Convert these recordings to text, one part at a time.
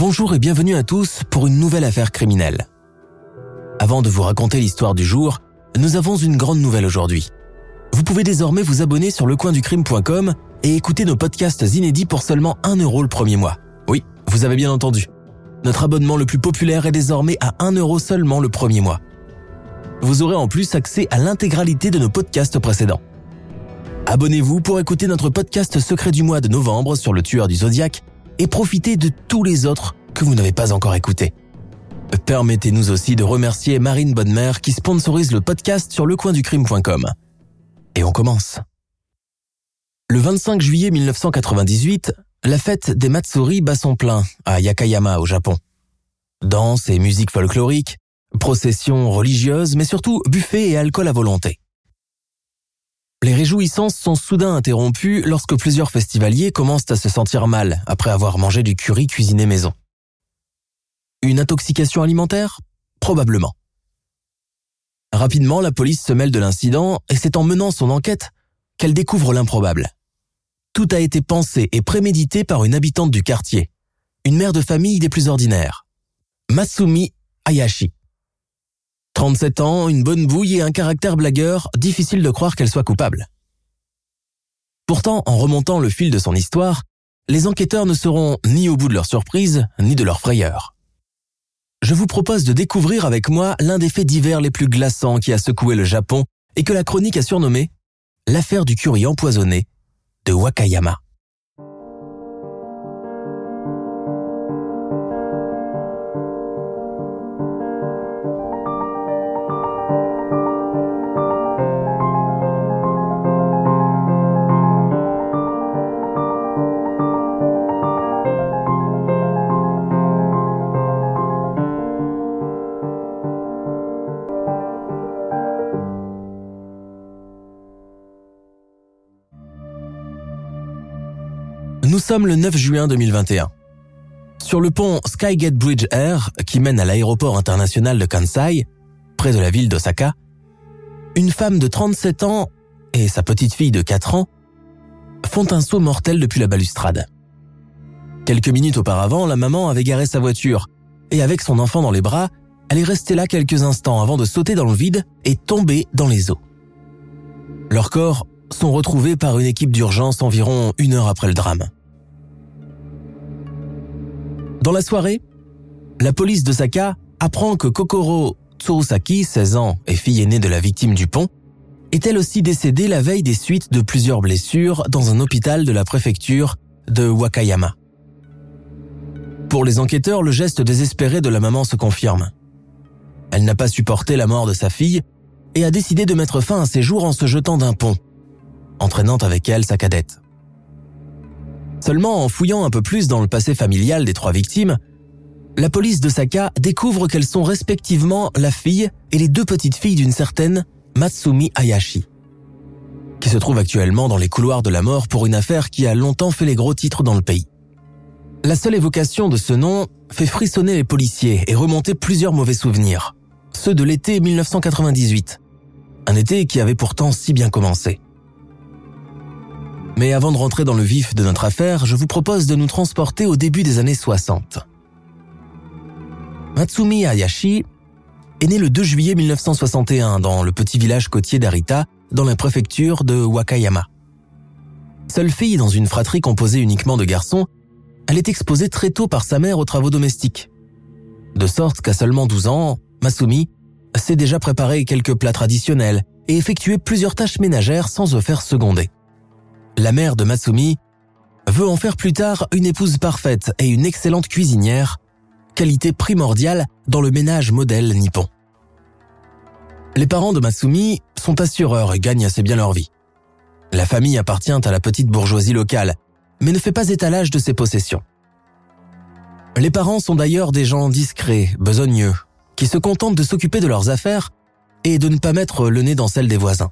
Bonjour et bienvenue à tous pour une nouvelle affaire criminelle. Avant de vous raconter l'histoire du jour, nous avons une grande nouvelle aujourd'hui. Vous pouvez désormais vous abonner sur lecoinducrime.com et écouter nos podcasts inédits pour seulement 1 euro le premier mois. Oui, vous avez bien entendu. Notre abonnement le plus populaire est désormais à 1 euro seulement le premier mois. Vous aurez en plus accès à l'intégralité de nos podcasts précédents. Abonnez-vous pour écouter notre podcast secret du mois de novembre sur le tueur du zodiaque et profitez de tous les autres que vous n'avez pas encore écoutés. Permettez-nous aussi de remercier Marine Bonnemère qui sponsorise le podcast sur lecoinducrime.com. Et on commence. Le 25 juillet 1998, la fête des Matsuri bat son plein à Yakayama au Japon. Danse et musique folklorique, processions religieuses, mais surtout buffet et alcool à volonté. Les réjouissances sont soudain interrompues lorsque plusieurs festivaliers commencent à se sentir mal après avoir mangé du curry cuisiné maison. Une intoxication alimentaire? Probablement. Rapidement, la police se mêle de l'incident et c'est en menant son enquête qu'elle découvre l'improbable. Tout a été pensé et prémédité par une habitante du quartier, une mère de famille des plus ordinaires, Masumi Hayashi. 37 ans, une bonne bouille et un caractère blagueur, difficile de croire qu'elle soit coupable. Pourtant, en remontant le fil de son histoire, les enquêteurs ne seront ni au bout de leur surprise, ni de leur frayeur. Je vous propose de découvrir avec moi l'un des faits divers les plus glaçants qui a secoué le Japon et que la chronique a surnommé l'affaire du curry empoisonné de Wakayama. Sommes le 9 juin 2021. Sur le pont Skygate Bridge Air, qui mène à l'aéroport international de Kansai, près de la ville d'Osaka, une femme de 37 ans et sa petite fille de 4 ans font un saut mortel depuis la balustrade. Quelques minutes auparavant, la maman avait garé sa voiture et avec son enfant dans les bras, elle est restée là quelques instants avant de sauter dans le vide et tomber dans les eaux. Leurs corps sont retrouvés par une équipe d'urgence environ une heure après le drame. Dans la soirée, la police de Saka apprend que Kokoro Tsurusaki, 16 ans et fille aînée de la victime du pont, est elle aussi décédée la veille des suites de plusieurs blessures dans un hôpital de la préfecture de Wakayama. Pour les enquêteurs, le geste désespéré de la maman se confirme. Elle n'a pas supporté la mort de sa fille et a décidé de mettre fin à ses jours en se jetant d'un pont, entraînant avec elle sa cadette. Seulement en fouillant un peu plus dans le passé familial des trois victimes, la police de Saka découvre qu'elles sont respectivement la fille et les deux petites filles d'une certaine Matsumi Hayashi, qui se trouve actuellement dans les couloirs de la mort pour une affaire qui a longtemps fait les gros titres dans le pays. La seule évocation de ce nom fait frissonner les policiers et remonter plusieurs mauvais souvenirs, ceux de l'été 1998, un été qui avait pourtant si bien commencé. Mais avant de rentrer dans le vif de notre affaire, je vous propose de nous transporter au début des années 60. Matsumi Hayashi est né le 2 juillet 1961 dans le petit village côtier d'Arita, dans la préfecture de Wakayama. Seule fille dans une fratrie composée uniquement de garçons, elle est exposée très tôt par sa mère aux travaux domestiques. De sorte qu'à seulement 12 ans, Masumi sait déjà préparer quelques plats traditionnels et effectuer plusieurs tâches ménagères sans se faire seconder. La mère de Matsumi veut en faire plus tard une épouse parfaite et une excellente cuisinière qualité primordiale dans le ménage modèle nippon. Les parents de Masumi sont assureurs et gagnent assez bien leur vie. La famille appartient à la petite bourgeoisie locale, mais ne fait pas étalage de ses possessions. Les parents sont d'ailleurs des gens discrets, besogneux, qui se contentent de s'occuper de leurs affaires et de ne pas mettre le nez dans celles des voisins.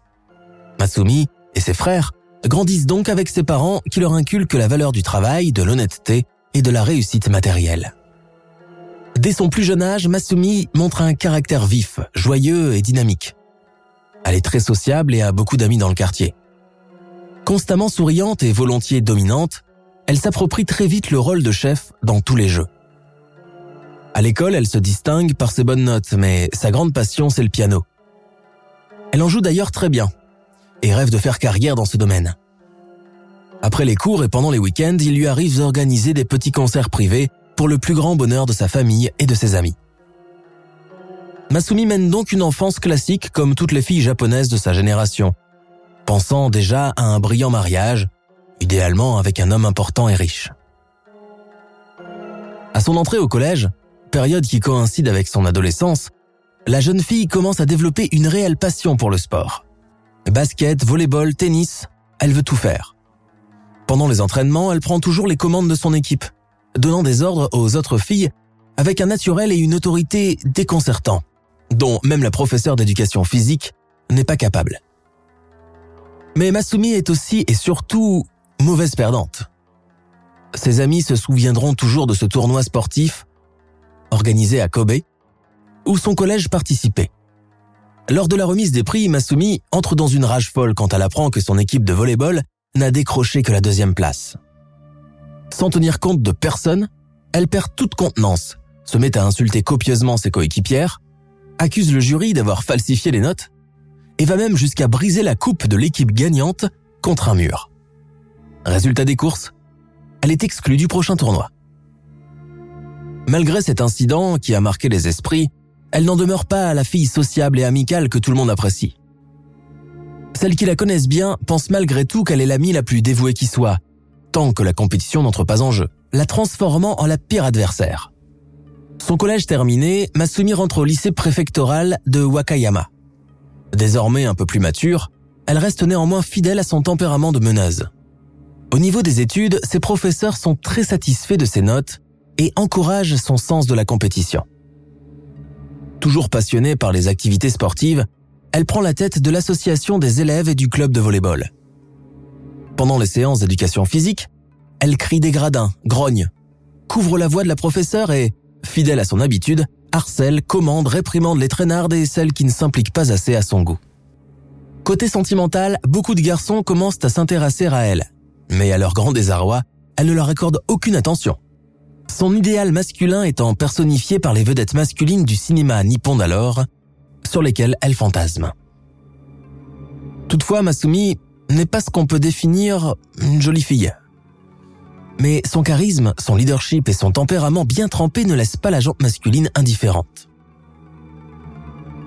Masumi et ses frères grandissent donc avec ses parents qui leur inculquent la valeur du travail, de l'honnêteté et de la réussite matérielle. Dès son plus jeune âge, Masumi montre un caractère vif, joyeux et dynamique. Elle est très sociable et a beaucoup d'amis dans le quartier. Constamment souriante et volontiers dominante, elle s'approprie très vite le rôle de chef dans tous les jeux. À l'école, elle se distingue par ses bonnes notes, mais sa grande passion, c'est le piano. Elle en joue d'ailleurs très bien et rêve de faire carrière dans ce domaine. Après les cours et pendant les week-ends, il lui arrive d'organiser des petits concerts privés pour le plus grand bonheur de sa famille et de ses amis. Masumi mène donc une enfance classique comme toutes les filles japonaises de sa génération, pensant déjà à un brillant mariage, idéalement avec un homme important et riche. À son entrée au collège, période qui coïncide avec son adolescence, la jeune fille commence à développer une réelle passion pour le sport. Basket, volleyball, tennis, elle veut tout faire. Pendant les entraînements, elle prend toujours les commandes de son équipe, donnant des ordres aux autres filles avec un naturel et une autorité déconcertants, dont même la professeure d'éducation physique n'est pas capable. Mais Masumi est aussi et surtout mauvaise perdante. Ses amis se souviendront toujours de ce tournoi sportif organisé à Kobe, où son collège participait. Lors de la remise des prix, Masumi entre dans une rage folle quand elle apprend que son équipe de volleyball n'a décroché que la deuxième place. Sans tenir compte de personne, elle perd toute contenance, se met à insulter copieusement ses coéquipières, accuse le jury d'avoir falsifié les notes, et va même jusqu'à briser la coupe de l'équipe gagnante contre un mur. Résultat des courses, elle est exclue du prochain tournoi. Malgré cet incident qui a marqué les esprits, elle n'en demeure pas la fille sociable et amicale que tout le monde apprécie. Celles qui la connaissent bien pensent malgré tout qu'elle est l'amie la plus dévouée qui soit, tant que la compétition n'entre pas en jeu, la transformant en la pire adversaire. Son collège terminé, Masumi rentre au lycée préfectoral de Wakayama. Désormais un peu plus mature, elle reste néanmoins fidèle à son tempérament de meneuse. Au niveau des études, ses professeurs sont très satisfaits de ses notes et encouragent son sens de la compétition. Toujours passionnée par les activités sportives, elle prend la tête de l'association des élèves et du club de volleyball. Pendant les séances d'éducation physique, elle crie des gradins, grogne, couvre la voix de la professeure et, fidèle à son habitude, harcèle, commande, réprimande les traînardes et celles qui ne s'impliquent pas assez à son goût. Côté sentimental, beaucoup de garçons commencent à s'intéresser à elle, mais à leur grand désarroi, elle ne leur accorde aucune attention son idéal masculin étant personnifié par les vedettes masculines du cinéma nippon d'alors, sur lesquelles elle fantasme. Toutefois, Masumi n'est pas ce qu'on peut définir une jolie fille. Mais son charisme, son leadership et son tempérament bien trempé ne laissent pas la jante masculine indifférente.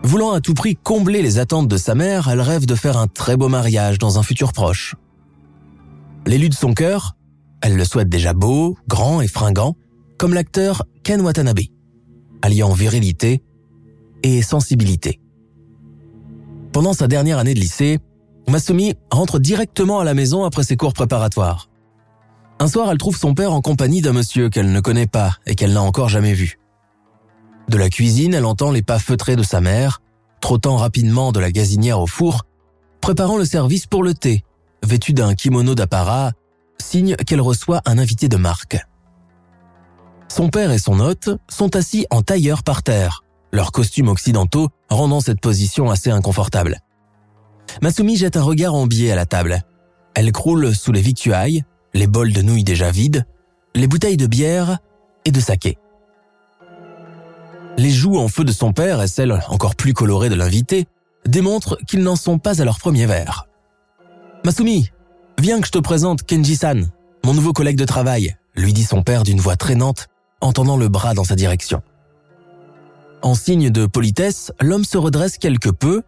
Voulant à tout prix combler les attentes de sa mère, elle rêve de faire un très beau mariage dans un futur proche. L'élu de son cœur, elle le souhaite déjà beau, grand et fringant, comme l'acteur Ken Watanabe, alliant virilité et sensibilité. Pendant sa dernière année de lycée, Masumi rentre directement à la maison après ses cours préparatoires. Un soir, elle trouve son père en compagnie d'un monsieur qu'elle ne connaît pas et qu'elle n'a encore jamais vu. De la cuisine, elle entend les pas feutrés de sa mère, trottant rapidement de la gazinière au four, préparant le service pour le thé, vêtue d'un kimono d'apparat, signe qu'elle reçoit un invité de marque. Son père et son hôte sont assis en tailleur par terre, leurs costumes occidentaux rendant cette position assez inconfortable. Masumi jette un regard en biais à la table. Elle croule sous les victuailles, les bols de nouilles déjà vides, les bouteilles de bière et de saké. Les joues en feu de son père et celles encore plus colorées de l'invité démontrent qu'ils n'en sont pas à leur premier verre. Masumi, viens que je te présente Kenji-san, mon nouveau collègue de travail, lui dit son père d'une voix traînante en tendant le bras dans sa direction. En signe de politesse, l'homme se redresse quelque peu,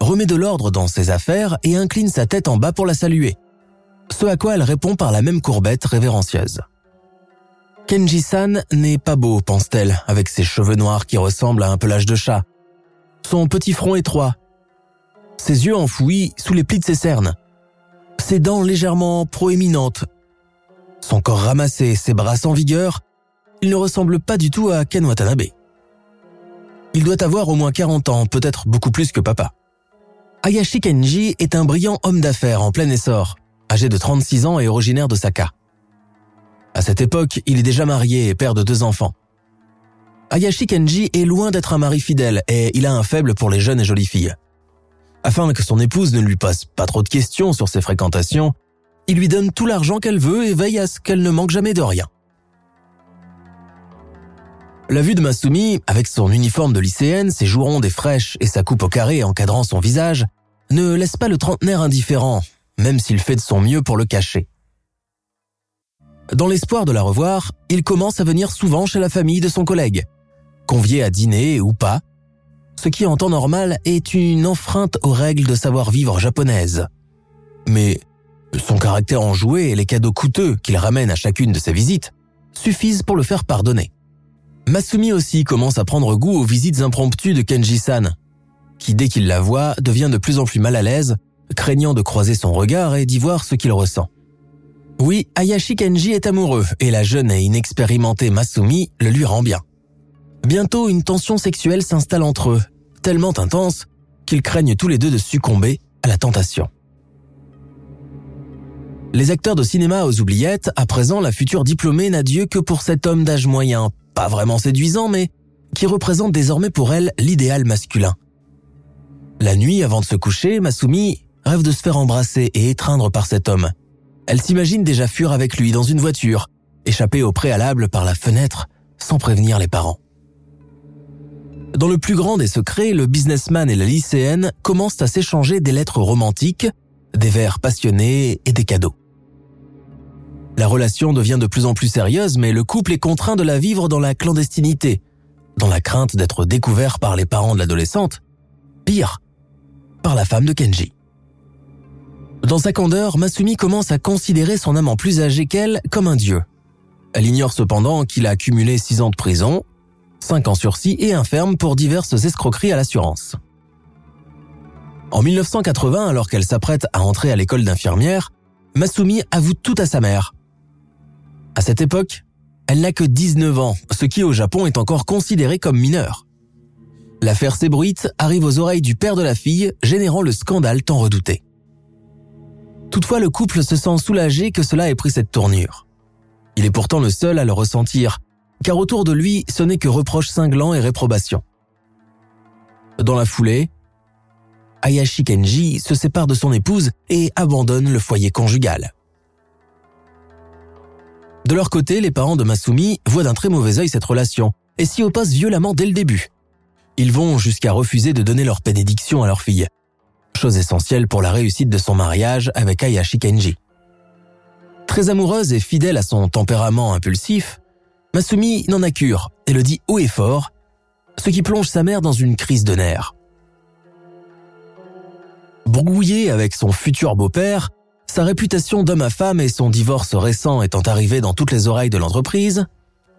remet de l'ordre dans ses affaires et incline sa tête en bas pour la saluer. Ce à quoi elle répond par la même courbette révérencieuse. Kenji-san n'est pas beau, pense-t-elle, avec ses cheveux noirs qui ressemblent à un pelage de chat. Son petit front étroit, ses yeux enfouis sous les plis de ses cernes, ses dents légèrement proéminentes, son corps ramassé, ses bras sans vigueur, il ne ressemble pas du tout à Ken Watanabe. Il doit avoir au moins 40 ans, peut-être beaucoup plus que papa. Hayashi Kenji est un brillant homme d'affaires en plein essor, âgé de 36 ans et originaire de Saka. À cette époque, il est déjà marié et père de deux enfants. Hayashi Kenji est loin d'être un mari fidèle et il a un faible pour les jeunes et jolies filles. Afin que son épouse ne lui pose pas trop de questions sur ses fréquentations, il lui donne tout l'argent qu'elle veut et veille à ce qu'elle ne manque jamais de rien. La vue de Masumi, avec son uniforme de lycéenne, ses joues rondes et fraîches et sa coupe au carré encadrant son visage, ne laisse pas le trentenaire indifférent, même s'il fait de son mieux pour le cacher. Dans l'espoir de la revoir, il commence à venir souvent chez la famille de son collègue, convié à dîner ou pas, ce qui en temps normal est une enfreinte aux règles de savoir-vivre japonaise. Mais son caractère enjoué et les cadeaux coûteux qu'il ramène à chacune de ses visites suffisent pour le faire pardonner. Masumi aussi commence à prendre goût aux visites impromptues de Kenji-san, qui dès qu'il la voit devient de plus en plus mal à l'aise, craignant de croiser son regard et d'y voir ce qu'il ressent. Oui, Hayashi Kenji est amoureux et la jeune et inexpérimentée Masumi le lui rend bien. Bientôt, une tension sexuelle s'installe entre eux, tellement intense qu'ils craignent tous les deux de succomber à la tentation. Les acteurs de cinéma aux oubliettes, à présent la future diplômée n'a Dieu que pour cet homme d'âge moyen, pas vraiment séduisant, mais qui représente désormais pour elle l'idéal masculin. La nuit, avant de se coucher, Masumi rêve de se faire embrasser et étreindre par cet homme. Elle s'imagine déjà fuir avec lui dans une voiture, échapper au préalable par la fenêtre, sans prévenir les parents. Dans le plus grand des secrets, le businessman et la lycéenne commencent à s'échanger des lettres romantiques, des vers passionnés et des cadeaux. La relation devient de plus en plus sérieuse, mais le couple est contraint de la vivre dans la clandestinité, dans la crainte d'être découvert par les parents de l'adolescente, pire, par la femme de Kenji. Dans sa candeur, Masumi commence à considérer son amant plus âgé qu'elle comme un dieu. Elle ignore cependant qu'il a accumulé six ans de prison, cinq ans sursis et un ferme pour diverses escroqueries à l'assurance. En 1980, alors qu'elle s'apprête à entrer à l'école d'infirmière, Masumi avoue tout à sa mère, à cette époque, elle n'a que 19 ans, ce qui au Japon est encore considéré comme mineur. L'affaire s'ébruite arrive aux oreilles du père de la fille, générant le scandale tant redouté. Toutefois, le couple se sent soulagé que cela ait pris cette tournure. Il est pourtant le seul à le ressentir, car autour de lui, ce n'est que reproches cinglants et réprobation. Dans la foulée, Hayashi Kenji se sépare de son épouse et abandonne le foyer conjugal. De leur côté, les parents de Masumi voient d'un très mauvais œil cette relation et s'y opposent violemment dès le début. Ils vont jusqu'à refuser de donner leur bénédiction à leur fille, chose essentielle pour la réussite de son mariage avec Ayashi Kenji. Très amoureuse et fidèle à son tempérament impulsif, Masumi n'en a cure et le dit haut et fort, ce qui plonge sa mère dans une crise de nerfs. Brouillée avec son futur beau-père, sa réputation d'homme à femme et son divorce récent étant arrivé dans toutes les oreilles de l'entreprise,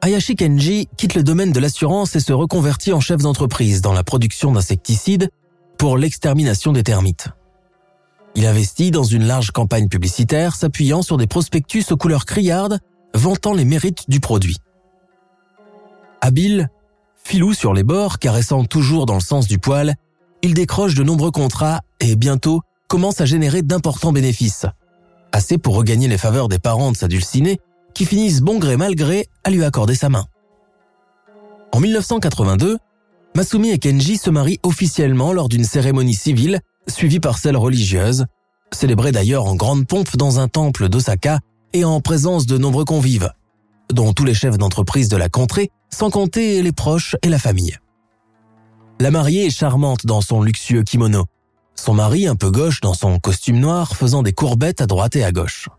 Hayashi Kenji quitte le domaine de l'assurance et se reconvertit en chef d'entreprise dans la production d'insecticides pour l'extermination des termites. Il investit dans une large campagne publicitaire s'appuyant sur des prospectus aux couleurs criardes vantant les mérites du produit. Habile, filou sur les bords, caressant toujours dans le sens du poil, il décroche de nombreux contrats et bientôt commence à générer d'importants bénéfices assez pour regagner les faveurs des parents de sa dulcinée, qui finissent bon gré mal gré à lui accorder sa main. En 1982, Masumi et Kenji se marient officiellement lors d'une cérémonie civile suivie par celle religieuse, célébrée d'ailleurs en grande pompe dans un temple d'Osaka et en présence de nombreux convives, dont tous les chefs d'entreprise de la contrée, sans compter les proches et la famille. La mariée est charmante dans son luxueux kimono, son mari un peu gauche dans son costume noir faisant des courbettes à droite et à gauche.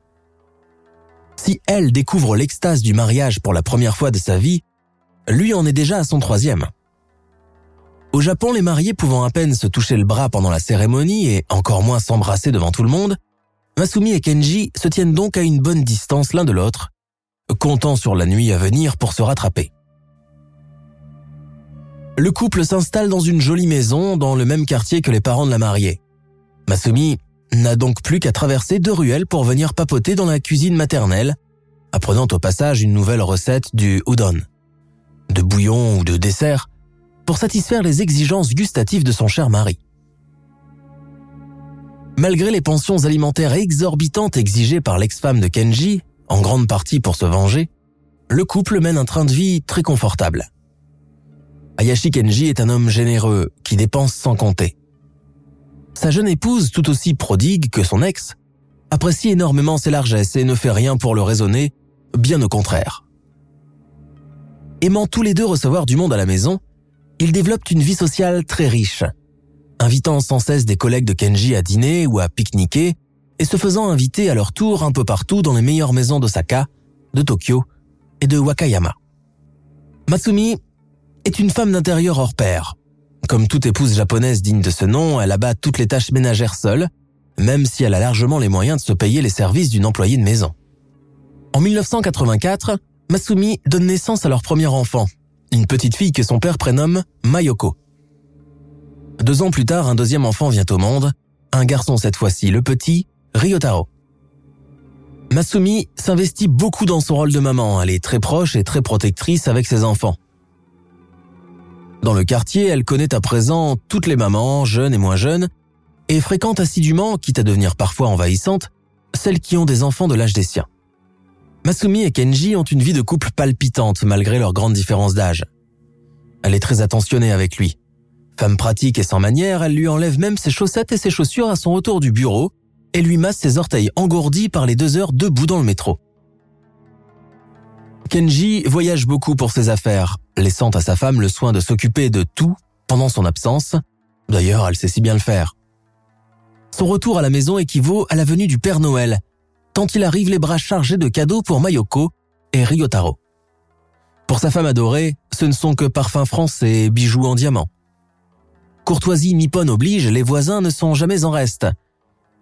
Si elle découvre l'extase du mariage pour la première fois de sa vie, lui en est déjà à son troisième. Au Japon, les mariés pouvant à peine se toucher le bras pendant la cérémonie et encore moins s'embrasser devant tout le monde, Masumi et Kenji se tiennent donc à une bonne distance l'un de l'autre, comptant sur la nuit à venir pour se rattraper. Le couple s'installe dans une jolie maison dans le même quartier que les parents de la mariée. Masumi n'a donc plus qu'à traverser deux ruelles pour venir papoter dans la cuisine maternelle, apprenant au passage une nouvelle recette du udon, de bouillon ou de dessert, pour satisfaire les exigences gustatives de son cher mari. Malgré les pensions alimentaires exorbitantes exigées par l'ex-femme de Kenji, en grande partie pour se venger, le couple mène un train de vie très confortable. Ayashi Kenji est un homme généreux qui dépense sans compter. Sa jeune épouse, tout aussi prodigue que son ex, apprécie énormément ses largesses et ne fait rien pour le raisonner, bien au contraire. Aimant tous les deux recevoir du monde à la maison, ils développent une vie sociale très riche, invitant sans cesse des collègues de Kenji à dîner ou à pique-niquer et se faisant inviter à leur tour un peu partout dans les meilleures maisons d'Osaka, de Tokyo et de Wakayama. Masumi est une femme d'intérieur hors pair. Comme toute épouse japonaise digne de ce nom, elle abat toutes les tâches ménagères seule, même si elle a largement les moyens de se payer les services d'une employée de maison. En 1984, Masumi donne naissance à leur premier enfant, une petite fille que son père prénomme Mayoko. Deux ans plus tard, un deuxième enfant vient au monde, un garçon cette fois-ci, le petit Ryotaro. Masumi s'investit beaucoup dans son rôle de maman, elle est très proche et très protectrice avec ses enfants. Dans le quartier, elle connaît à présent toutes les mamans, jeunes et moins jeunes, et fréquente assidûment, quitte à devenir parfois envahissante, celles qui ont des enfants de l'âge des siens. Masumi et Kenji ont une vie de couple palpitante malgré leur grande différence d'âge. Elle est très attentionnée avec lui. Femme pratique et sans manière, elle lui enlève même ses chaussettes et ses chaussures à son retour du bureau et lui masse ses orteils engourdis par les deux heures debout dans le métro. Kenji voyage beaucoup pour ses affaires, laissant à sa femme le soin de s'occuper de tout pendant son absence. D'ailleurs, elle sait si bien le faire. Son retour à la maison équivaut à la venue du Père Noël, tant il arrive les bras chargés de cadeaux pour Mayoko et Ryotaro. Pour sa femme adorée, ce ne sont que parfums français et bijoux en diamant. Courtoisie nippone oblige, les voisins ne sont jamais en reste.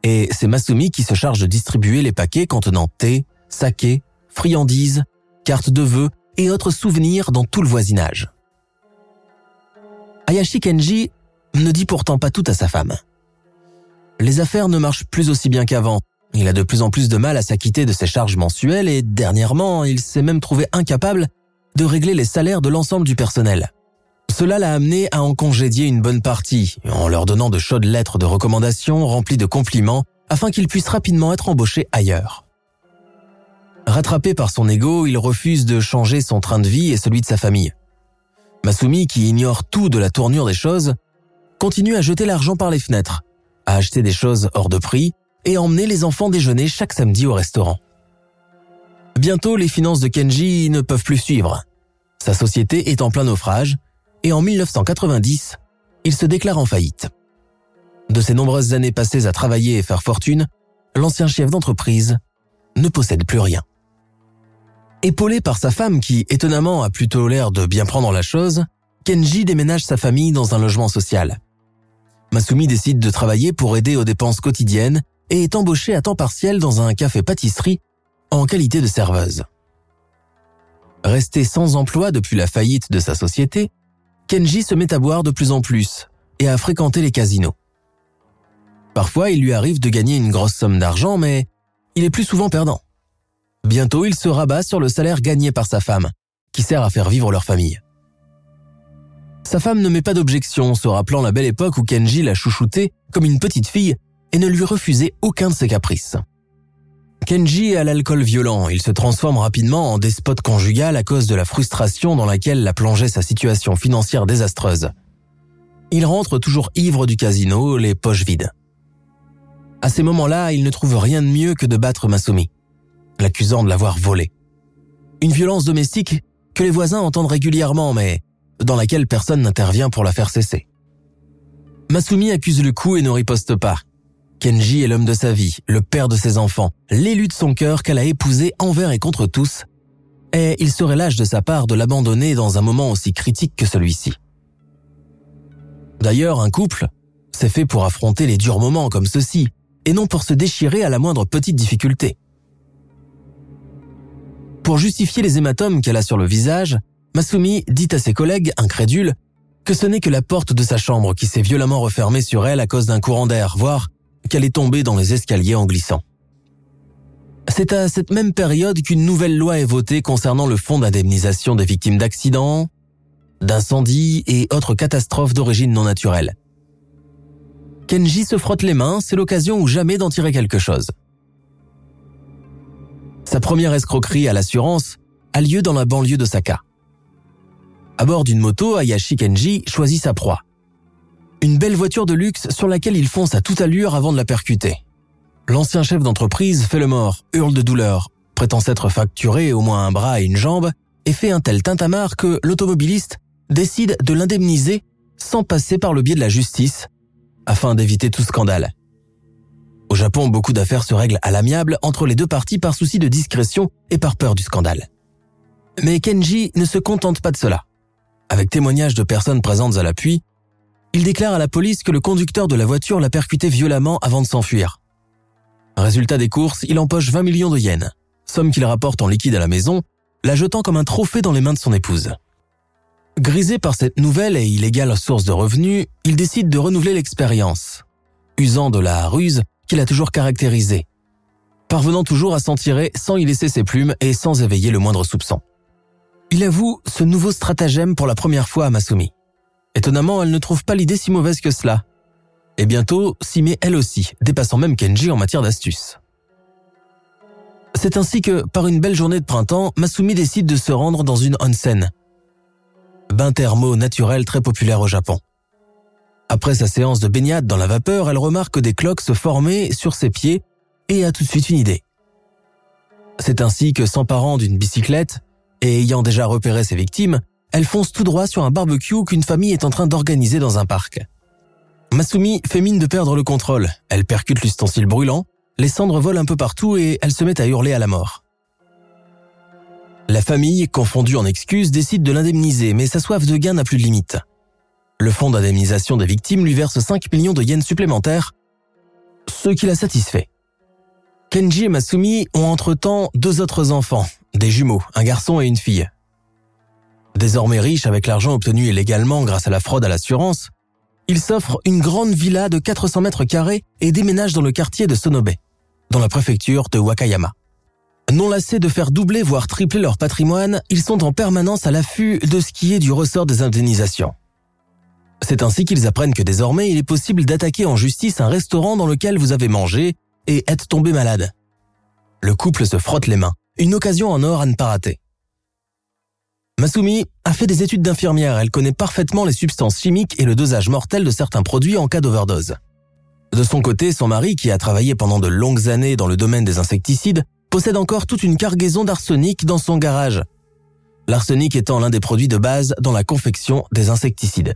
Et c'est Masumi qui se charge de distribuer les paquets contenant thé, saké, friandises, cartes de vœux et autres souvenirs dans tout le voisinage. Ayashi Kenji ne dit pourtant pas tout à sa femme. Les affaires ne marchent plus aussi bien qu'avant. Il a de plus en plus de mal à s'acquitter de ses charges mensuelles et dernièrement, il s'est même trouvé incapable de régler les salaires de l'ensemble du personnel. Cela l'a amené à en congédier une bonne partie, en leur donnant de chaudes lettres de recommandation remplies de compliments afin qu'il puisse rapidement être embauché ailleurs. Rattrapé par son ego, il refuse de changer son train de vie et celui de sa famille. Masumi, qui ignore tout de la tournure des choses, continue à jeter l'argent par les fenêtres, à acheter des choses hors de prix et à emmener les enfants déjeuner chaque samedi au restaurant. Bientôt, les finances de Kenji ne peuvent plus suivre. Sa société est en plein naufrage et en 1990, il se déclare en faillite. De ses nombreuses années passées à travailler et faire fortune, l'ancien chef d'entreprise ne possède plus rien. Épaulé par sa femme qui, étonnamment, a plutôt l'air de bien prendre la chose, Kenji déménage sa famille dans un logement social. Masumi décide de travailler pour aider aux dépenses quotidiennes et est embauchée à temps partiel dans un café-pâtisserie en qualité de serveuse. Restée sans emploi depuis la faillite de sa société, Kenji se met à boire de plus en plus et à fréquenter les casinos. Parfois, il lui arrive de gagner une grosse somme d'argent, mais il est plus souvent perdant. Bientôt, il se rabat sur le salaire gagné par sa femme, qui sert à faire vivre leur famille. Sa femme ne met pas d'objection, se rappelant la belle époque où Kenji l'a chouchouté comme une petite fille et ne lui refusait aucun de ses caprices. Kenji a l'alcool violent, il se transforme rapidement en despote conjugal à cause de la frustration dans laquelle l'a plongé sa situation financière désastreuse. Il rentre toujours ivre du casino, les poches vides. À ces moments-là, il ne trouve rien de mieux que de battre Masumi l'accusant de l'avoir volé. Une violence domestique que les voisins entendent régulièrement, mais dans laquelle personne n'intervient pour la faire cesser. Masumi accuse le coup et ne riposte pas. Kenji est l'homme de sa vie, le père de ses enfants, l'élu de son cœur qu'elle a épousé envers et contre tous, et il serait lâche de sa part de l'abandonner dans un moment aussi critique que celui-ci. D'ailleurs, un couple, c'est fait pour affronter les durs moments comme ceux-ci, et non pour se déchirer à la moindre petite difficulté. Pour justifier les hématomes qu'elle a sur le visage, Masumi dit à ses collègues, incrédules, que ce n'est que la porte de sa chambre qui s'est violemment refermée sur elle à cause d'un courant d'air, voire qu'elle est tombée dans les escaliers en glissant. C'est à cette même période qu'une nouvelle loi est votée concernant le fonds d'indemnisation des victimes d'accidents, d'incendies et autres catastrophes d'origine non naturelle. Kenji se frotte les mains, c'est l'occasion ou jamais d'en tirer quelque chose. Sa première escroquerie à l'assurance a lieu dans la banlieue de Saka. À bord d'une moto, Ayashi Kenji choisit sa proie. Une belle voiture de luxe sur laquelle il fonce à toute allure avant de la percuter. L'ancien chef d'entreprise fait le mort, hurle de douleur, prétend s'être facturé au moins un bras et une jambe, et fait un tel tintamarre que l'automobiliste décide de l'indemniser sans passer par le biais de la justice, afin d'éviter tout scandale. Au Japon, beaucoup d'affaires se règlent à l'amiable entre les deux parties par souci de discrétion et par peur du scandale. Mais Kenji ne se contente pas de cela. Avec témoignages de personnes présentes à l'appui, il déclare à la police que le conducteur de la voiture l'a percuté violemment avant de s'enfuir. Résultat des courses, il empoche 20 millions de yens, somme qu'il rapporte en liquide à la maison, la jetant comme un trophée dans les mains de son épouse. Grisé par cette nouvelle et illégale source de revenus, il décide de renouveler l'expérience, usant de la ruse qu'il a toujours caractérisée, parvenant toujours à s'en tirer sans y laisser ses plumes et sans éveiller le moindre soupçon. Il avoue ce nouveau stratagème pour la première fois à Masumi. Étonnamment, elle ne trouve pas l'idée si mauvaise que cela. Et bientôt, s'y met elle aussi, dépassant même Kenji en matière d'astuce. C'est ainsi que, par une belle journée de printemps, Masumi décide de se rendre dans une onsen. Bain thermo naturel très populaire au Japon. Après sa séance de baignade dans la vapeur, elle remarque des cloques se former sur ses pieds et a tout de suite une idée. C'est ainsi que, s'emparant d'une bicyclette, et ayant déjà repéré ses victimes, elle fonce tout droit sur un barbecue qu'une famille est en train d'organiser dans un parc. Masumi fait mine de perdre le contrôle. Elle percute l'ustensile brûlant, les cendres volent un peu partout et elle se met à hurler à la mort. La famille, confondue en excuses, décide de l'indemniser, mais sa soif de gain n'a plus de limite. Le fonds d'indemnisation des victimes lui verse 5 millions de yens supplémentaires, ce qui la satisfait. Kenji et Masumi ont entre-temps deux autres enfants, des jumeaux, un garçon et une fille. Désormais riche avec l'argent obtenu illégalement grâce à la fraude à l'assurance, il s'offre une grande villa de 400 mètres carrés et déménage dans le quartier de Sonobe, dans la préfecture de Wakayama. Non lassés de faire doubler voire tripler leur patrimoine, ils sont en permanence à l'affût de ce qui est du ressort des indemnisations. C'est ainsi qu'ils apprennent que désormais il est possible d'attaquer en justice un restaurant dans lequel vous avez mangé et êtes tombé malade. Le couple se frotte les mains, une occasion en or à ne pas rater. Masumi a fait des études d'infirmière, elle connaît parfaitement les substances chimiques et le dosage mortel de certains produits en cas d'overdose. De son côté, son mari, qui a travaillé pendant de longues années dans le domaine des insecticides, possède encore toute une cargaison d'arsenic dans son garage. L'arsenic étant l'un des produits de base dans la confection des insecticides.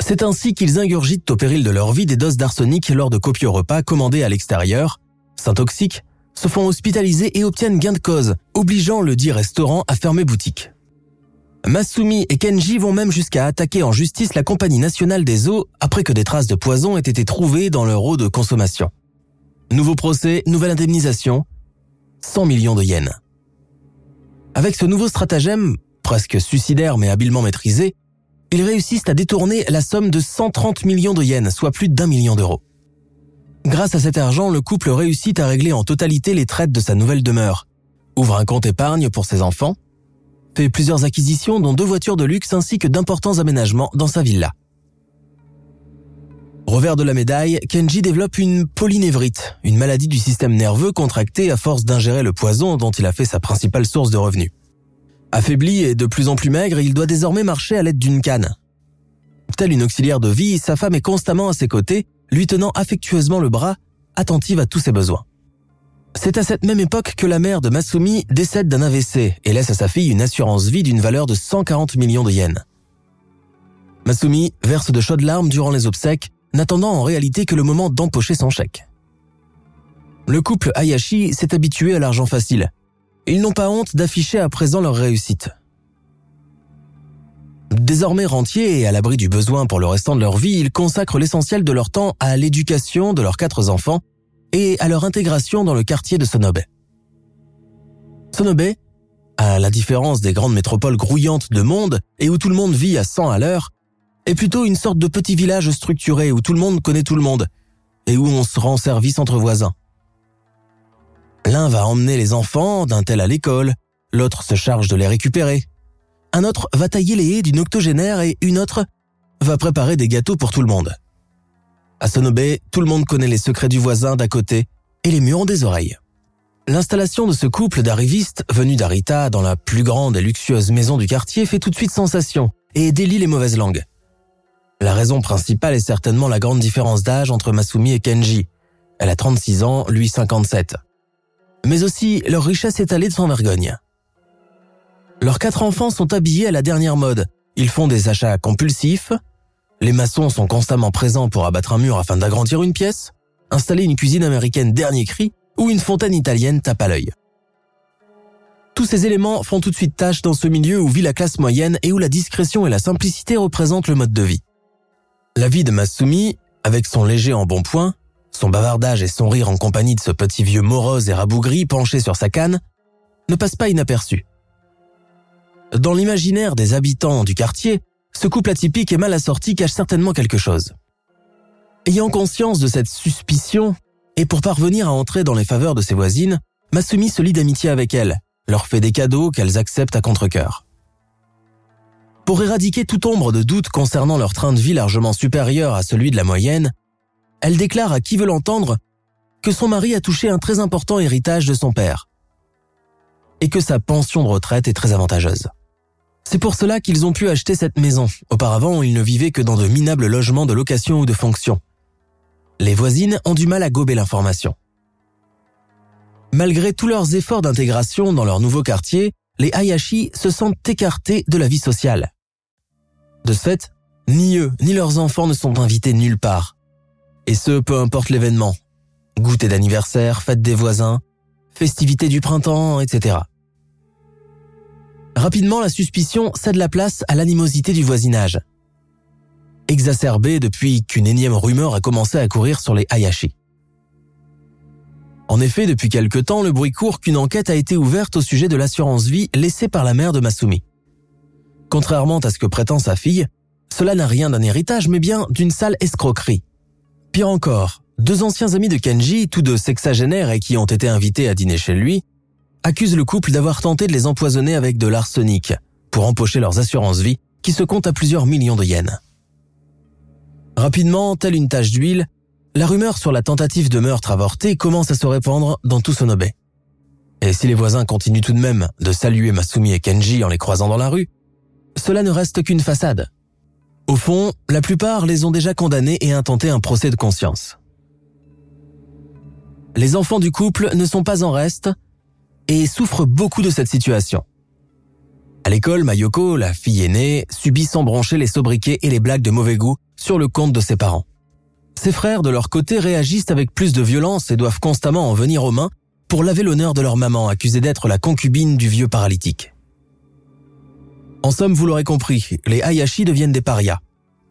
C'est ainsi qu'ils ingurgitent au péril de leur vie des doses d'arsenic lors de copieux repas commandés à l'extérieur, s'intoxiquent se font hospitaliser et obtiennent gain de cause, obligeant le dit restaurant à fermer boutique. Masumi et Kenji vont même jusqu'à attaquer en justice la compagnie nationale des eaux après que des traces de poison aient été trouvées dans leur eau de consommation. Nouveau procès, nouvelle indemnisation, 100 millions de yens. Avec ce nouveau stratagème, presque suicidaire mais habilement maîtrisé, ils réussissent à détourner la somme de 130 millions de yens, soit plus d'un million d'euros. Grâce à cet argent, le couple réussit à régler en totalité les traites de sa nouvelle demeure, ouvre un compte épargne pour ses enfants, fait plusieurs acquisitions dont deux voitures de luxe ainsi que d'importants aménagements dans sa villa. Revers de la médaille, Kenji développe une polynévrite, une maladie du système nerveux contractée à force d'ingérer le poison dont il a fait sa principale source de revenus. Affaibli et de plus en plus maigre, il doit désormais marcher à l'aide d'une canne. Telle une auxiliaire de vie, sa femme est constamment à ses côtés lui tenant affectueusement le bras, attentive à tous ses besoins. C'est à cette même époque que la mère de Masumi décède d'un AVC et laisse à sa fille une assurance vie d'une valeur de 140 millions de yens. Masumi verse de chaudes larmes durant les obsèques, n'attendant en réalité que le moment d'empocher son chèque. Le couple Hayashi s'est habitué à l'argent facile. Ils n'ont pas honte d'afficher à présent leur réussite. Désormais rentiers et à l'abri du besoin pour le restant de leur vie, ils consacrent l'essentiel de leur temps à l'éducation de leurs quatre enfants et à leur intégration dans le quartier de Sonobe. Sonobe, à la différence des grandes métropoles grouillantes de monde et où tout le monde vit à 100 à l'heure, est plutôt une sorte de petit village structuré où tout le monde connaît tout le monde et où on se rend service entre voisins. L'un va emmener les enfants d'un tel à l'école, l'autre se charge de les récupérer. Un autre va tailler les haies d'une octogénaire et une autre va préparer des gâteaux pour tout le monde. À Sonobe, tout le monde connaît les secrets du voisin d'à côté et les murs ont des oreilles. L'installation de ce couple d'arrivistes venus d'Arita dans la plus grande et luxueuse maison du quartier fait tout de suite sensation et délie les mauvaises langues. La raison principale est certainement la grande différence d'âge entre Masumi et Kenji. Elle a 36 ans, lui 57. Mais aussi leur richesse étalée de sans vergogne. Leurs quatre enfants sont habillés à la dernière mode. Ils font des achats compulsifs. Les maçons sont constamment présents pour abattre un mur afin d'agrandir une pièce, installer une cuisine américaine dernier cri ou une fontaine italienne tape à l'œil. Tous ces éléments font tout de suite tâche dans ce milieu où vit la classe moyenne et où la discrétion et la simplicité représentent le mode de vie. La vie de Masumi, avec son léger embonpoint, son bavardage et son rire en compagnie de ce petit vieux morose et rabougri penché sur sa canne, ne passe pas inaperçu. Dans l'imaginaire des habitants du quartier, ce couple atypique et mal assorti cache certainement quelque chose. Ayant conscience de cette suspicion, et pour parvenir à entrer dans les faveurs de ses voisines, Masumi se lie d'amitié avec elles, leur fait des cadeaux qu'elles acceptent à contre-cœur. Pour éradiquer toute ombre de doute concernant leur train de vie largement supérieur à celui de la moyenne, elle déclare à qui veut l'entendre que son mari a touché un très important héritage de son père et que sa pension de retraite est très avantageuse. C'est pour cela qu'ils ont pu acheter cette maison. Auparavant, ils ne vivaient que dans de minables logements de location ou de fonction. Les voisines ont du mal à gober l'information. Malgré tous leurs efforts d'intégration dans leur nouveau quartier, les Hayashi se sentent écartés de la vie sociale. De fait, ni eux ni leurs enfants ne sont invités nulle part. Et ce, peu importe l'événement. Goûter d'anniversaire, fête des voisins, festivités du printemps, etc. Rapidement, la suspicion cède la place à l'animosité du voisinage. Exacerbée depuis qu'une énième rumeur a commencé à courir sur les Hayashi. En effet, depuis quelque temps, le bruit court qu'une enquête a été ouverte au sujet de l'assurance vie laissée par la mère de Masumi. Contrairement à ce que prétend sa fille, cela n'a rien d'un héritage, mais bien d'une sale escroquerie. Pire encore, deux anciens amis de Kenji, tous deux sexagénaires et qui ont été invités à dîner chez lui, accusent le couple d'avoir tenté de les empoisonner avec de l'arsenic pour empocher leurs assurances vie qui se comptent à plusieurs millions de yens. Rapidement, telle une tache d'huile, la rumeur sur la tentative de meurtre avorté commence à se répandre dans tout Sonobe. Et si les voisins continuent tout de même de saluer Masumi et Kenji en les croisant dans la rue, cela ne reste qu'une façade. Au fond, la plupart les ont déjà condamnés et intenté un procès de conscience. Les enfants du couple ne sont pas en reste et souffrent beaucoup de cette situation. À l'école, Mayoko, la fille aînée, subit sans broncher les sobriquets et les blagues de mauvais goût sur le compte de ses parents. Ses frères, de leur côté, réagissent avec plus de violence et doivent constamment en venir aux mains pour laver l'honneur de leur maman, accusée d'être la concubine du vieux paralytique. En somme, vous l'aurez compris, les Hayashi deviennent des parias.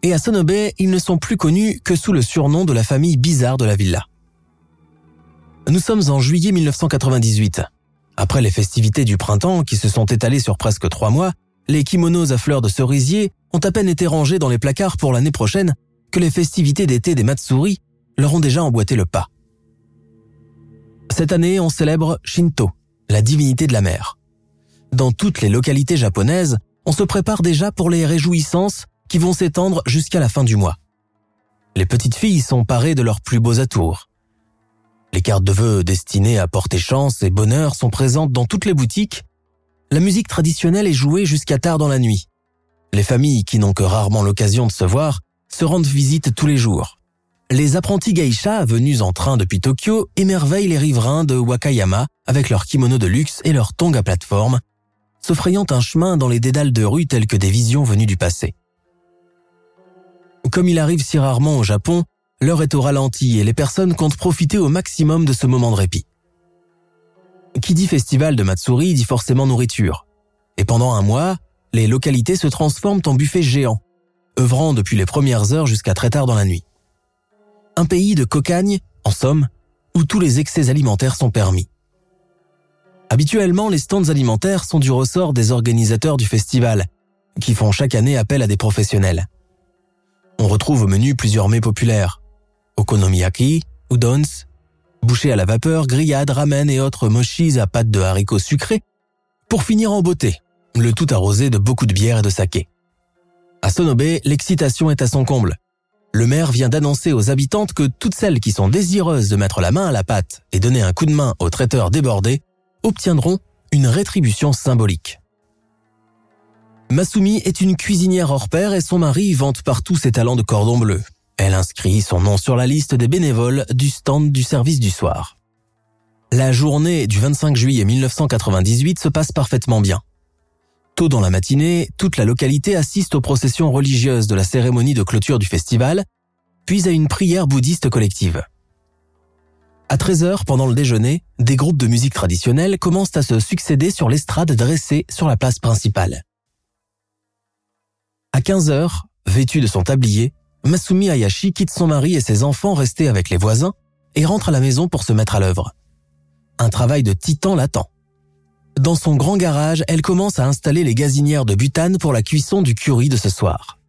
Et à Sonobe, ils ne sont plus connus que sous le surnom de la famille bizarre de la villa. Nous sommes en juillet 1998. Après les festivités du printemps qui se sont étalées sur presque trois mois, les kimonos à fleurs de cerisier ont à peine été rangés dans les placards pour l'année prochaine que les festivités d'été des Matsuri leur ont déjà emboîté le pas. Cette année, on célèbre Shinto, la divinité de la mer. Dans toutes les localités japonaises, on se prépare déjà pour les réjouissances qui vont s'étendre jusqu'à la fin du mois. Les petites filles sont parées de leurs plus beaux atours. Les cartes de vœux destinées à porter chance et bonheur sont présentes dans toutes les boutiques. La musique traditionnelle est jouée jusqu'à tard dans la nuit. Les familles qui n'ont que rarement l'occasion de se voir se rendent visite tous les jours. Les apprentis geisha venus en train depuis Tokyo émerveillent les riverains de Wakayama avec leurs kimonos de luxe et leurs tongs à plateforme, se frayant un chemin dans les dédales de rue telles que des visions venues du passé. Comme il arrive si rarement au Japon, l'heure est au ralenti et les personnes comptent profiter au maximum de ce moment de répit. Qui dit festival de Matsuri dit forcément nourriture. Et pendant un mois, les localités se transforment en buffets géants, œuvrant depuis les premières heures jusqu'à très tard dans la nuit. Un pays de cocagne, en somme, où tous les excès alimentaires sont permis. Habituellement, les stands alimentaires sont du ressort des organisateurs du festival, qui font chaque année appel à des professionnels. On retrouve au menu plusieurs mets populaires. Okonomiyaki, udons, bouchées à la vapeur, grillades, ramen et autres mochis à pâte de haricots sucrés, pour finir en beauté, le tout arrosé de beaucoup de bière et de saké. À Sonobe, l'excitation est à son comble. Le maire vient d'annoncer aux habitantes que toutes celles qui sont désireuses de mettre la main à la pâte et donner un coup de main aux traiteurs débordés obtiendront une rétribution symbolique. Masumi est une cuisinière hors pair et son mari vante partout ses talents de cordon bleu. Elle inscrit son nom sur la liste des bénévoles du stand du service du soir. La journée du 25 juillet 1998 se passe parfaitement bien. Tôt dans la matinée, toute la localité assiste aux processions religieuses de la cérémonie de clôture du festival, puis à une prière bouddhiste collective. À 13h, pendant le déjeuner, des groupes de musique traditionnelle commencent à se succéder sur l'estrade dressée sur la place principale. À 15h, vêtu de son tablier, Masumi Hayashi quitte son mari et ses enfants restés avec les voisins et rentre à la maison pour se mettre à l'œuvre. Un travail de titan l'attend. Dans son grand garage, elle commence à installer les gazinières de butane pour la cuisson du curry de ce soir.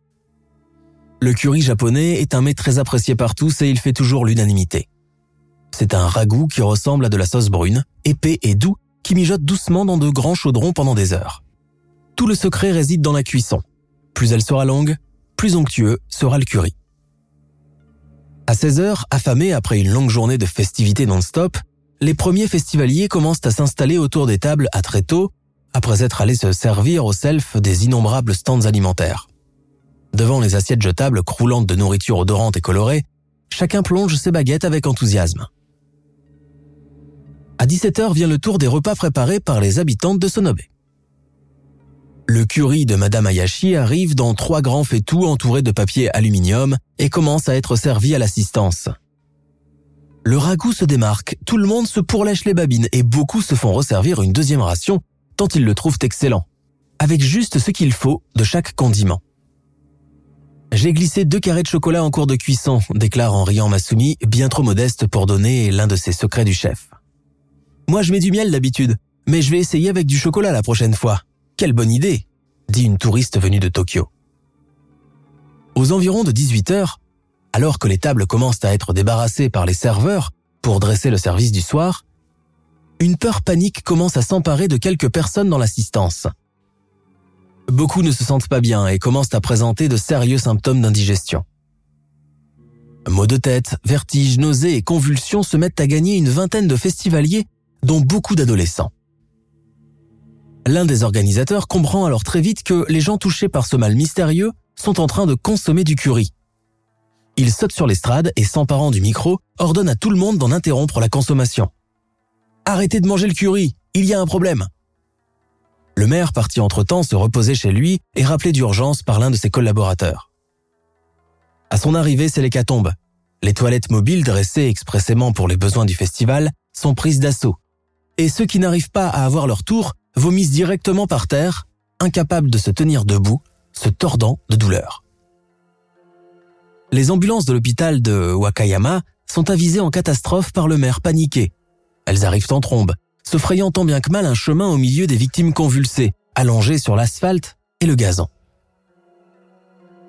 Le curry japonais est un mets très apprécié par tous et il fait toujours l'unanimité. C'est un ragoût qui ressemble à de la sauce brune, épais et doux, qui mijote doucement dans de grands chaudrons pendant des heures. Tout le secret réside dans la cuisson. Plus elle sera longue, plus onctueux sera le curry. À 16 heures, affamés après une longue journée de festivités non-stop, les premiers festivaliers commencent à s'installer autour des tables à très tôt, après être allés se servir au self des innombrables stands alimentaires. Devant les assiettes jetables croulantes de nourriture odorante et colorée, chacun plonge ses baguettes avec enthousiasme. À 17h vient le tour des repas préparés par les habitantes de Sonobe. Le curry de Madame Ayashi arrive dans trois grands fétous entourés de papier aluminium et commence à être servi à l'assistance. Le ragoût se démarque, tout le monde se pourlèche les babines et beaucoup se font resservir une deuxième ration tant ils le trouvent excellent, avec juste ce qu'il faut de chaque condiment. J'ai glissé deux carrés de chocolat en cours de cuisson, déclare en riant Masumi, bien trop modeste pour donner l'un de ses secrets du chef. Moi je mets du miel d'habitude, mais je vais essayer avec du chocolat la prochaine fois. Quelle bonne idée dit une touriste venue de Tokyo. Aux environs de 18 heures, alors que les tables commencent à être débarrassées par les serveurs pour dresser le service du soir, une peur panique commence à s'emparer de quelques personnes dans l'assistance. Beaucoup ne se sentent pas bien et commencent à présenter de sérieux symptômes d'indigestion. Maux de tête, vertiges, nausées et convulsions se mettent à gagner une vingtaine de festivaliers, dont beaucoup d'adolescents. L'un des organisateurs comprend alors très vite que les gens touchés par ce mal mystérieux sont en train de consommer du curry. Il saute sur l'estrade et s'emparant du micro, ordonne à tout le monde d'en interrompre la consommation. Arrêtez de manger le curry, il y a un problème. Le maire partit entre-temps se reposer chez lui et rappelé d'urgence par l'un de ses collaborateurs. À son arrivée, c'est l'hécatombe. Les toilettes mobiles dressées expressément pour les besoins du festival sont prises d'assaut. Et ceux qui n'arrivent pas à avoir leur tour vomissent directement par terre, incapables de se tenir debout, se tordant de douleur. Les ambulances de l'hôpital de Wakayama sont avisées en catastrophe par le maire paniqué. Elles arrivent en trombe, se frayant tant bien que mal un chemin au milieu des victimes convulsées, allongées sur l'asphalte et le gazon.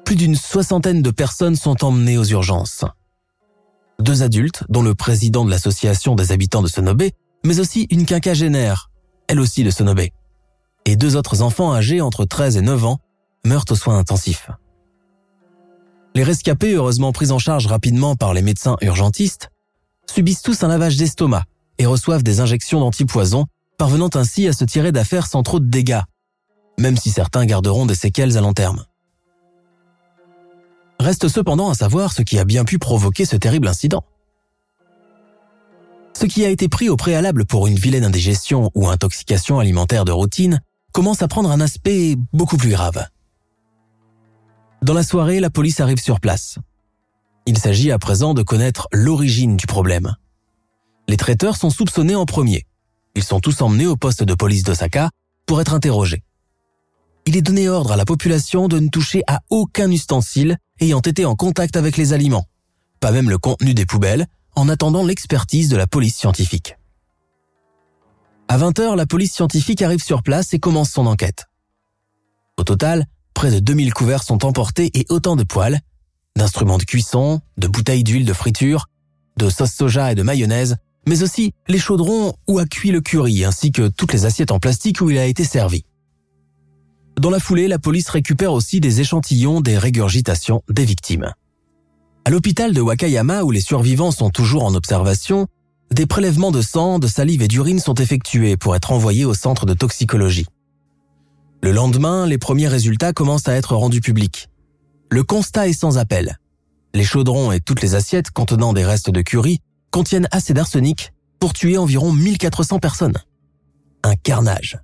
Plus d'une soixantaine de personnes sont emmenées aux urgences. Deux adultes, dont le président de l'association des habitants de Sonobe, mais aussi une quinquagénaire, elle aussi de Sonobe. Et deux autres enfants âgés entre 13 et 9 ans meurent aux soins intensifs. Les rescapés, heureusement pris en charge rapidement par les médecins urgentistes, subissent tous un lavage d'estomac et reçoivent des injections d'antipoison, parvenant ainsi à se tirer d'affaire sans trop de dégâts, même si certains garderont des séquelles à long terme. Reste cependant à savoir ce qui a bien pu provoquer ce terrible incident. Ce qui a été pris au préalable pour une vilaine indigestion ou intoxication alimentaire de routine commence à prendre un aspect beaucoup plus grave. Dans la soirée, la police arrive sur place. Il s'agit à présent de connaître l'origine du problème. Les traiteurs sont soupçonnés en premier. Ils sont tous emmenés au poste de police d'Osaka pour être interrogés. Il est donné ordre à la population de ne toucher à aucun ustensile ayant été en contact avec les aliments, pas même le contenu des poubelles, en attendant l'expertise de la police scientifique. À 20h, la police scientifique arrive sur place et commence son enquête. Au total, près de 2000 couverts sont emportés et autant de poêles, d'instruments de cuisson, de bouteilles d'huile de friture, de sauce soja et de mayonnaise, mais aussi les chaudrons où a cuit le curry ainsi que toutes les assiettes en plastique où il a été servi. Dans la foulée, la police récupère aussi des échantillons des régurgitations des victimes. À l'hôpital de Wakayama, où les survivants sont toujours en observation, des prélèvements de sang, de salive et d'urine sont effectués pour être envoyés au centre de toxicologie. Le lendemain, les premiers résultats commencent à être rendus publics. Le constat est sans appel. Les chaudrons et toutes les assiettes contenant des restes de curry contiennent assez d'arsenic pour tuer environ 1400 personnes. Un carnage.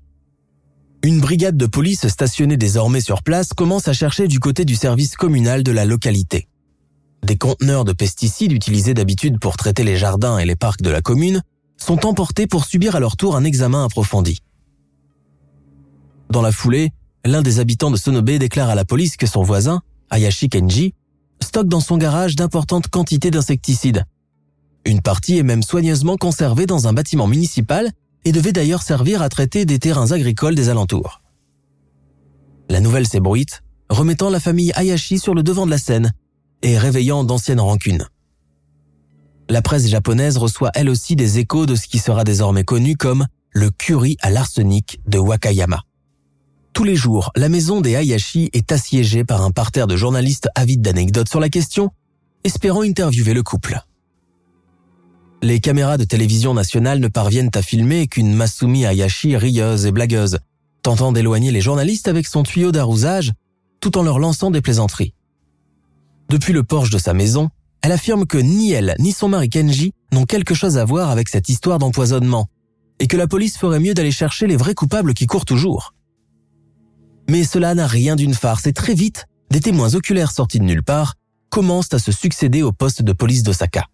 Une brigade de police stationnée désormais sur place commence à chercher du côté du service communal de la localité. Des conteneurs de pesticides utilisés d'habitude pour traiter les jardins et les parcs de la commune sont emportés pour subir à leur tour un examen approfondi. Dans la foulée, l'un des habitants de Sonobe déclare à la police que son voisin, Ayashi Kenji, stocke dans son garage d'importantes quantités d'insecticides. Une partie est même soigneusement conservée dans un bâtiment municipal et devait d'ailleurs servir à traiter des terrains agricoles des alentours. La nouvelle s'ébruite, remettant la famille Ayashi sur le devant de la scène et réveillant d'anciennes rancunes. La presse japonaise reçoit elle aussi des échos de ce qui sera désormais connu comme le curry à l'arsenic de Wakayama. Tous les jours, la maison des Hayashi est assiégée par un parterre de journalistes avides d'anecdotes sur la question, espérant interviewer le couple. Les caméras de télévision nationale ne parviennent à filmer qu'une Masumi Hayashi rieuse et blagueuse, tentant d'éloigner les journalistes avec son tuyau d'arrosage, tout en leur lançant des plaisanteries. Depuis le porche de sa maison, elle affirme que ni elle ni son mari Kenji n'ont quelque chose à voir avec cette histoire d'empoisonnement, et que la police ferait mieux d'aller chercher les vrais coupables qui courent toujours. Mais cela n'a rien d'une farce et très vite, des témoins oculaires sortis de nulle part commencent à se succéder au poste de police d'Osaka.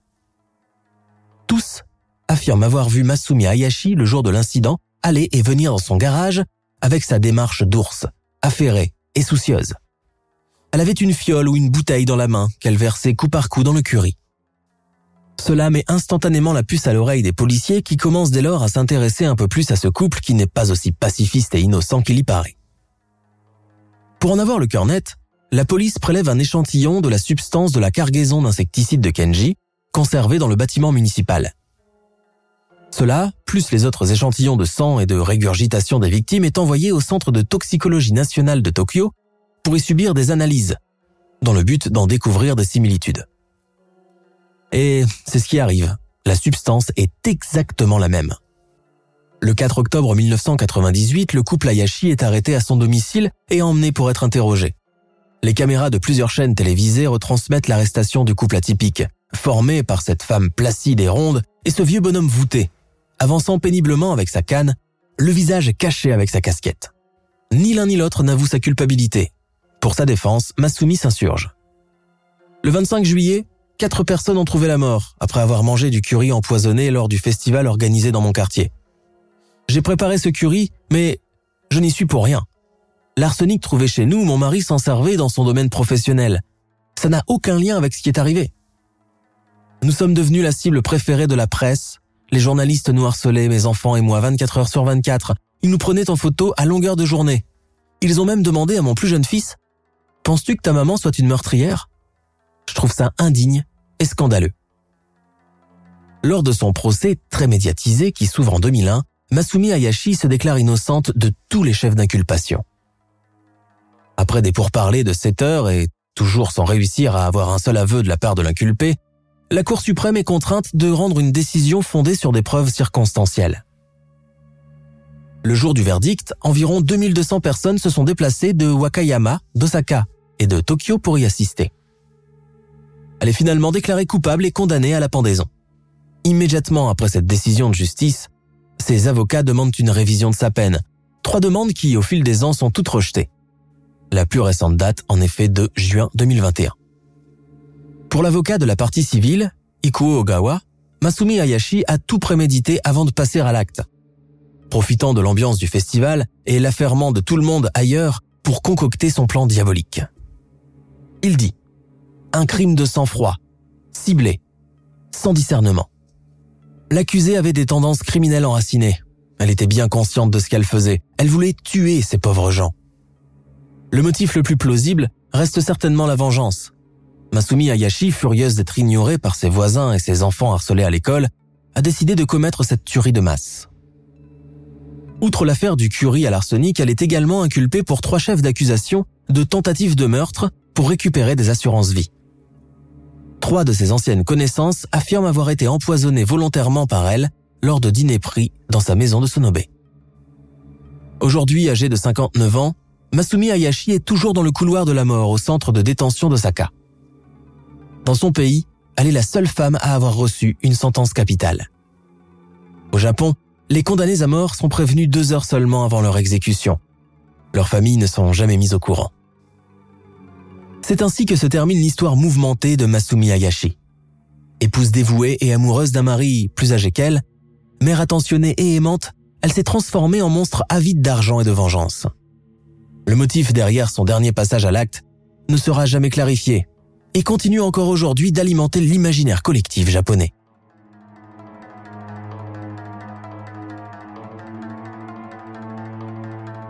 Tous affirment avoir vu Masumi Hayashi le jour de l'incident aller et venir dans son garage avec sa démarche d'ours, affairée et soucieuse. Elle avait une fiole ou une bouteille dans la main qu'elle versait coup par coup dans le curry. Cela met instantanément la puce à l'oreille des policiers qui commencent dès lors à s'intéresser un peu plus à ce couple qui n'est pas aussi pacifiste et innocent qu'il y paraît. Pour en avoir le cœur net, la police prélève un échantillon de la substance de la cargaison d'insecticides de Kenji, conservée dans le bâtiment municipal. Cela, plus les autres échantillons de sang et de régurgitation des victimes, est envoyé au Centre de toxicologie nationale de Tokyo pour y subir des analyses, dans le but d'en découvrir des similitudes. Et c'est ce qui arrive. La substance est exactement la même. Le 4 octobre 1998, le couple Ayashi est arrêté à son domicile et emmené pour être interrogé. Les caméras de plusieurs chaînes télévisées retransmettent l'arrestation du couple atypique, formé par cette femme placide et ronde et ce vieux bonhomme voûté, avançant péniblement avec sa canne, le visage caché avec sa casquette. Ni l'un ni l'autre n'avoue sa culpabilité. Pour sa défense, Masumi s'insurge. Le 25 juillet, quatre personnes ont trouvé la mort après avoir mangé du curry empoisonné lors du festival organisé dans mon quartier. J'ai préparé ce curry, mais je n'y suis pour rien. L'arsenic trouvé chez nous, mon mari s'en servait dans son domaine professionnel. Ça n'a aucun lien avec ce qui est arrivé. Nous sommes devenus la cible préférée de la presse. Les journalistes nous harcelaient, mes enfants et moi, 24 heures sur 24. Ils nous prenaient en photo à longueur de journée. Ils ont même demandé à mon plus jeune fils, Penses-tu que ta maman soit une meurtrière? Je trouve ça indigne et scandaleux. Lors de son procès très médiatisé qui s'ouvre en 2001, Masumi Hayashi se déclare innocente de tous les chefs d'inculpation. Après des pourparlers de 7 heures et toujours sans réussir à avoir un seul aveu de la part de l'inculpé, la Cour suprême est contrainte de rendre une décision fondée sur des preuves circonstancielles. Le jour du verdict, environ 2200 personnes se sont déplacées de Wakayama, d'Osaka et de Tokyo pour y assister. Elle est finalement déclarée coupable et condamnée à la pendaison. Immédiatement après cette décision de justice, ses avocats demandent une révision de sa peine. Trois demandes qui, au fil des ans, sont toutes rejetées. La plus récente date, en effet, de juin 2021. Pour l'avocat de la partie civile, Ikuo Ogawa, Masumi Hayashi a tout prémédité avant de passer à l'acte. Profitant de l'ambiance du festival et l'affairement de tout le monde ailleurs pour concocter son plan diabolique. Il dit Un crime de sang-froid, ciblé, sans discernement l'accusé avait des tendances criminelles enracinées. Elle était bien consciente de ce qu'elle faisait. Elle voulait tuer ces pauvres gens. Le motif le plus plausible reste certainement la vengeance. Masumi Hayashi, furieuse d'être ignorée par ses voisins et ses enfants harcelés à l'école, a décidé de commettre cette tuerie de masse. Outre l'affaire du curry à l'arsenic, elle est également inculpée pour trois chefs d'accusation de tentative de meurtre pour récupérer des assurances vie. Trois de ses anciennes connaissances affirment avoir été empoisonnées volontairement par elle lors de dîners pris dans sa maison de Sonobe. Aujourd'hui âgée de 59 ans, Masumi Hayashi est toujours dans le couloir de la mort au centre de détention d'Osaka. Dans son pays, elle est la seule femme à avoir reçu une sentence capitale. Au Japon, les condamnés à mort sont prévenus deux heures seulement avant leur exécution. Leurs familles ne sont jamais mises au courant. C'est ainsi que se termine l'histoire mouvementée de Masumi Hayashi. Épouse dévouée et amoureuse d'un mari plus âgé qu'elle, Mère attentionnée et aimante, elle s'est transformée en monstre avide d'argent et de vengeance. Le motif derrière son dernier passage à l'acte ne sera jamais clarifié et continue encore aujourd'hui d'alimenter l'imaginaire collectif japonais.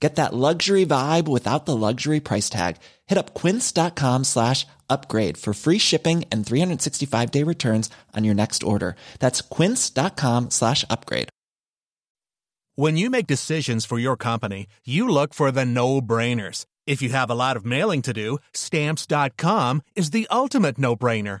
Get that luxury vibe without the luxury price tag. Hit up quince.com slash upgrade for free shipping and 365 day returns on your next order. That's quince.com slash upgrade. When you make decisions for your company, you look for the no brainers. If you have a lot of mailing to do, stamps.com is the ultimate no brainer.